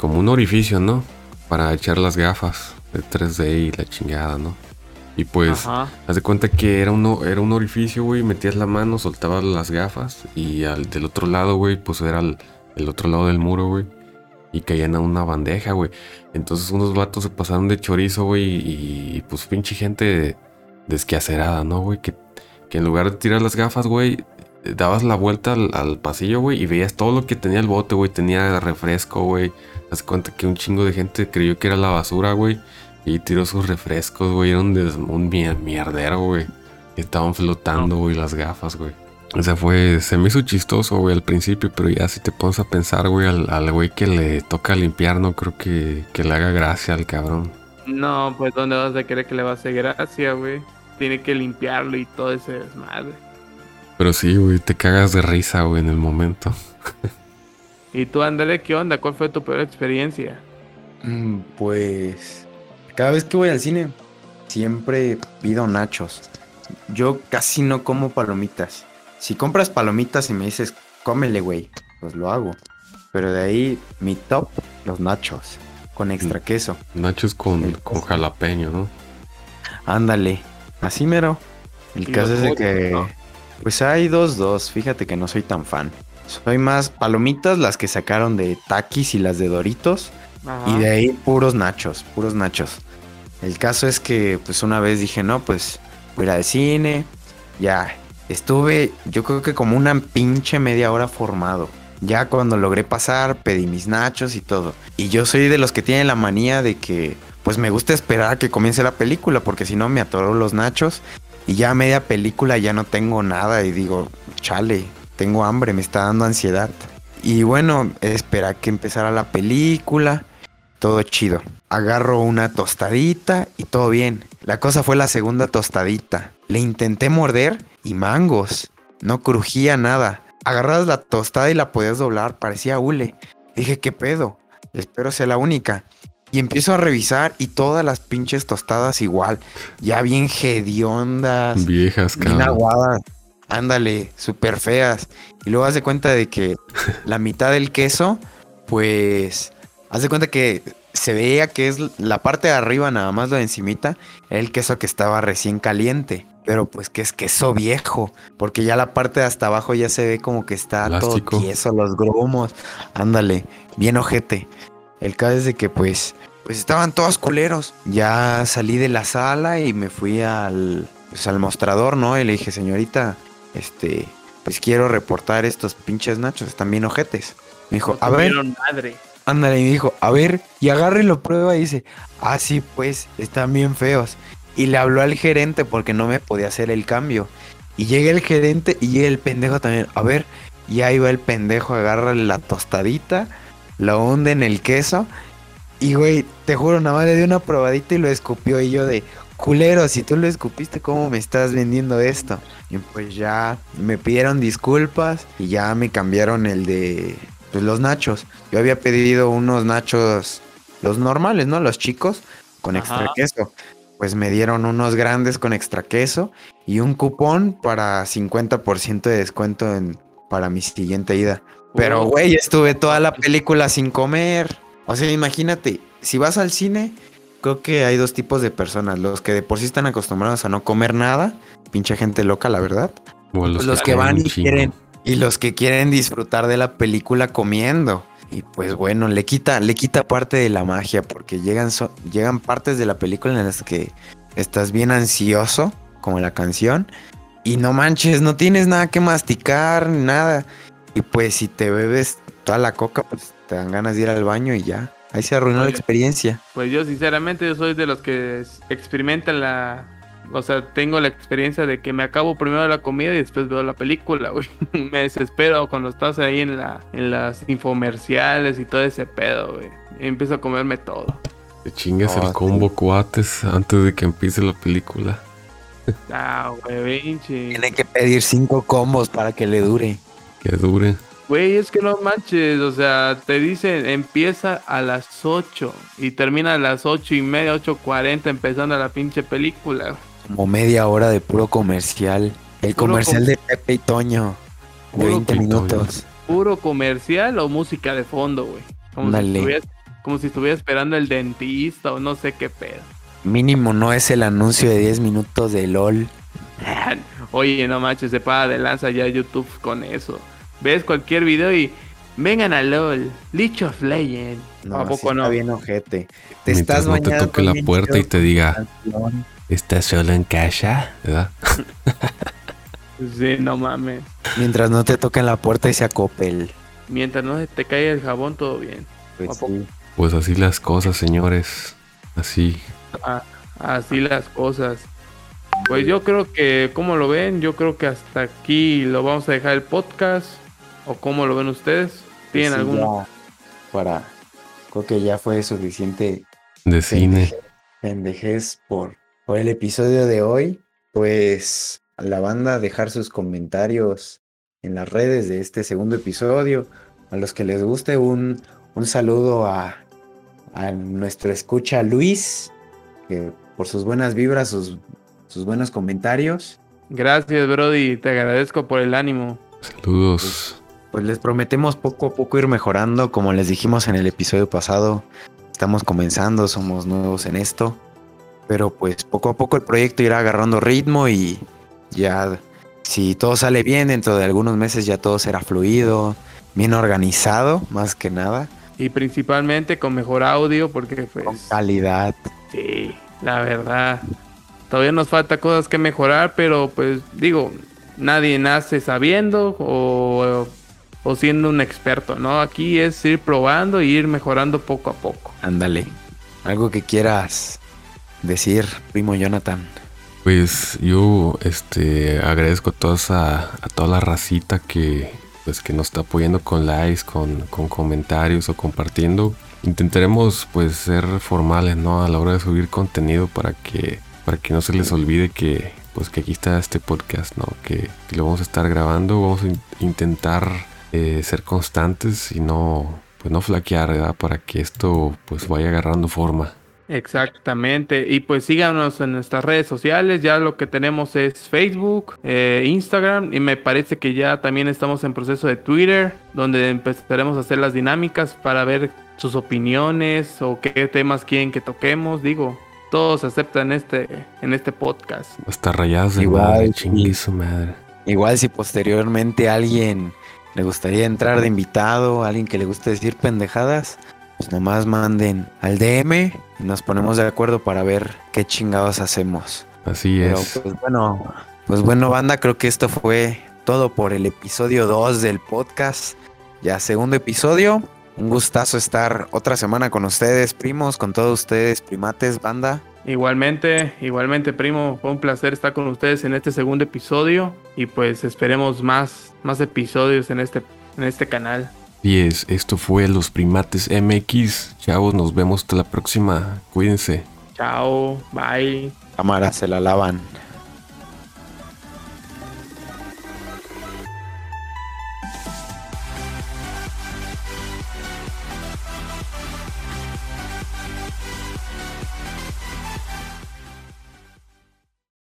como un orificio, ¿no? Para echar las gafas de 3D y la chingada, ¿no? Y pues... Ajá. Haz de cuenta que era, uno, era un orificio, güey, metías la mano, soltabas las gafas y al del otro lado, güey, pues era el, el otro lado del muro, güey. Y caían a una bandeja, güey. Entonces unos vatos se pasaron de chorizo, güey, y, y, pues pinche gente desquacerada, ¿no, güey? Que, que en lugar de tirar las gafas, güey, dabas la vuelta al, al pasillo, güey, y veías todo lo que tenía el bote, güey. Tenía refresco, güey. Haz cuenta que un chingo de gente creyó que era la basura, güey. Y tiró sus refrescos, güey. Era un, un mier- mierdero, güey. Estaban flotando, güey, las gafas, güey. O sea, fue. Se me hizo chistoso, güey, al principio. Pero ya si te pones a pensar, güey, al güey que le toca limpiar, no creo que, que le haga gracia al cabrón. No, pues ¿dónde vas a querer que le va a hacer gracia, güey? Tiene que limpiarlo y todo ese desmadre. Pero sí, güey, te cagas de risa, güey, en el momento. ¿Y tú, Andale, qué onda? ¿Cuál fue tu peor experiencia? Mm, Pues cada vez que voy al cine siempre pido nachos. Yo casi no como palomitas. Si compras palomitas y me dices, cómele, güey, pues lo hago. Pero de ahí mi top, los nachos, con extra queso. Nachos con, El con jalapeño, ¿no? Ándale, así mero. El caso es de que, ¿no? pues hay dos, dos. Fíjate que no soy tan fan. Soy más palomitas, las que sacaron de Takis y las de Doritos. Ajá. Y de ahí puros nachos, puros nachos. El caso es que pues una vez dije, no, pues voy a ir al cine. Ya, estuve yo creo que como una pinche media hora formado. Ya cuando logré pasar, pedí mis nachos y todo. Y yo soy de los que tienen la manía de que pues me gusta esperar a que comience la película porque si no me atoro los nachos. Y ya media película ya no tengo nada y digo, chale, tengo hambre, me está dando ansiedad. Y bueno, espera que empezara la película todo chido. Agarro una tostadita y todo bien. La cosa fue la segunda tostadita. Le intenté morder y mangos. No crujía nada. Agarras la tostada y la podías doblar, parecía hule. Dije, ¿qué pedo? Espero sea la única. Y empiezo a revisar y todas las pinches tostadas igual. Ya bien hediondas. Viejas, Bien cabrón. aguadas. Ándale, súper feas. Y luego haz de cuenta de que la mitad del queso, pues, haz de cuenta que se veía que es la parte de arriba, nada más lo de encimita, era el queso que estaba recién caliente. Pero pues que es queso viejo, porque ya la parte de hasta abajo ya se ve como que está Plástico. todo tieso, los grumos. Ándale, bien ojete. El caso es de que pues, pues estaban todos culeros. Ya salí de la sala y me fui al, pues, al mostrador, ¿no? Y le dije, señorita, este, pues quiero reportar estos pinches nachos, están bien ojetes. Me dijo, a ver, madre. ándale, y me dijo, a ver, y agarra y lo prueba y dice, ah, sí, pues, están bien feos. Y le habló al gerente porque no me podía hacer el cambio. Y llega el gerente y llega el pendejo también, a ver, y ahí va el pendejo, agarra la tostadita, la hunde en el queso. Y güey, te juro, nada más le dio una probadita y lo escupió. Y yo de, culero, si tú lo escupiste, ¿cómo me estás vendiendo esto? Y pues ya me pidieron disculpas y ya me cambiaron el de pues, los nachos. Yo había pedido unos nachos los normales, ¿no? Los chicos con Ajá. extra queso. Pues me dieron unos grandes con extra queso y un cupón para 50% de descuento en, para mi siguiente ida. Pero, güey, estuve toda la película sin comer. O sea, imagínate, si vas al cine, creo que hay dos tipos de personas. Los que de por sí están acostumbrados a no comer nada, pinche gente loca, la verdad. O Pues los que van y quieren y los que quieren disfrutar de la película comiendo. Y pues bueno, le quita, le quita parte de la magia porque llegan, so- llegan partes de la película en las que estás bien ansioso, como la canción, y no manches, no tienes nada que masticar, ni nada. Y pues si te bebes toda la coca, pues te dan ganas de ir al baño y ya. Ahí se arruinó la Oye. experiencia. Pues yo sinceramente yo soy de los que experimentan la... O sea, tengo la experiencia de que me acabo primero la comida y después veo la película, güey. me desespero cuando estás ahí en, la, en las infomerciales y todo ese pedo, güey. Empiezo a comerme todo. Te chingas el combo cuates antes de que empiece la película. Ah, güey, pinche. Tiene que pedir cinco combos para que le dure. Que dure. Güey, es que no manches, o sea, te dicen empieza a las 8 y termina a las 8 y media, 8.40 empezando la pinche película. Como media hora de puro comercial. El Puro comercial com- de Pepe y Toño. De Puro 20 Pepe y Toño. minutos. Puro comercial o música de fondo, güey. Como, si Ándale. estuviera- como si estuviera esperando el dentista o no sé qué pedo. Mínimo no es el anuncio de 10 minutos de LOL. Oye, no manches, se paga de lanza ya YouTube con eso. Ves cualquier video y vengan a LOL, Leech of Legends. No, ¿A sí poco está no? bien ojete. Te Mientras estás no te toque la puerta y te diga. ¿estás solo en casa? ¿Verdad? Sí, no mames. Mientras no te toquen la puerta y se acopel. Mientras no se te caiga el jabón, todo bien. Pues. Pues así las cosas, señores. Así. Ah, así las cosas. Pues yo creo que, como lo ven? Yo creo que hasta aquí lo vamos a dejar el podcast. ¿O cómo lo ven ustedes? ¿Tienen Pues Sí, Para. Creo que ya fue suficiente De cine. pendejez por, por el episodio de hoy. Pues a la banda dejar sus comentarios en las redes de este segundo episodio. A los que les guste un, un saludo a, a nuestra escucha Luis, que por sus buenas vibras, sus, sus buenos comentarios. Gracias, Brody. Te agradezco por el ánimo. Saludos. Pues les prometemos poco a poco ir mejorando, como les dijimos en el episodio pasado. Estamos comenzando, somos nuevos en esto. Pero pues poco a poco el proyecto irá agarrando ritmo y ya si todo sale bien dentro de algunos meses ya todo será fluido, bien organizado, más que nada, Y principalmente con mejor audio, porque con pues... calidad. Sí, la verdad. Todavía nos falta cosas que mejorar, pero pues digo, nadie nace sabiendo o, o siendo un experto, ¿no? Aquí es ir probando y ir mejorando poco a poco. Ándale. Algo que quieras decir, primo Jonathan. Pues yo este agradezco a todas a, a toda la racita que pues que nos está apoyando con likes, con, con comentarios o compartiendo. Intentaremos pues ser formales, ¿no? A la hora de subir contenido para que para que no se les olvide que pues que aquí está este podcast, ¿no? Que, que lo vamos a estar grabando, vamos a in- intentar eh, ser constantes y no pues no flaquear, ¿verdad? Para que esto pues vaya agarrando forma. Exactamente. Y pues síganos en nuestras redes sociales. Ya lo que tenemos es Facebook, eh, Instagram y me parece que ya también estamos en proceso de Twitter, donde empezaremos a hacer las dinámicas para ver sus opiniones o qué temas quieren que toquemos. Digo, todos aceptan este en este podcast. Hasta rayadas de Igual, madre, chingue su madre. Igual si posteriormente alguien le gustaría entrar de invitado, alguien que le guste decir pendejadas, pues nomás manden al DM y nos ponemos de acuerdo para ver qué chingados hacemos. Así Pero es. pues bueno, pues bueno banda, creo que esto fue todo por el episodio 2 del podcast. Ya segundo episodio. Un gustazo estar otra semana con ustedes, primos, con todos ustedes, primates, banda. Igualmente, igualmente, primo, fue un placer estar con ustedes en este segundo episodio y pues esperemos más, más episodios en este, en este canal. Y es, esto fue Los Primates MX. Chavos, nos vemos hasta la próxima. Cuídense. Chao, bye. Cámara, se la lavan.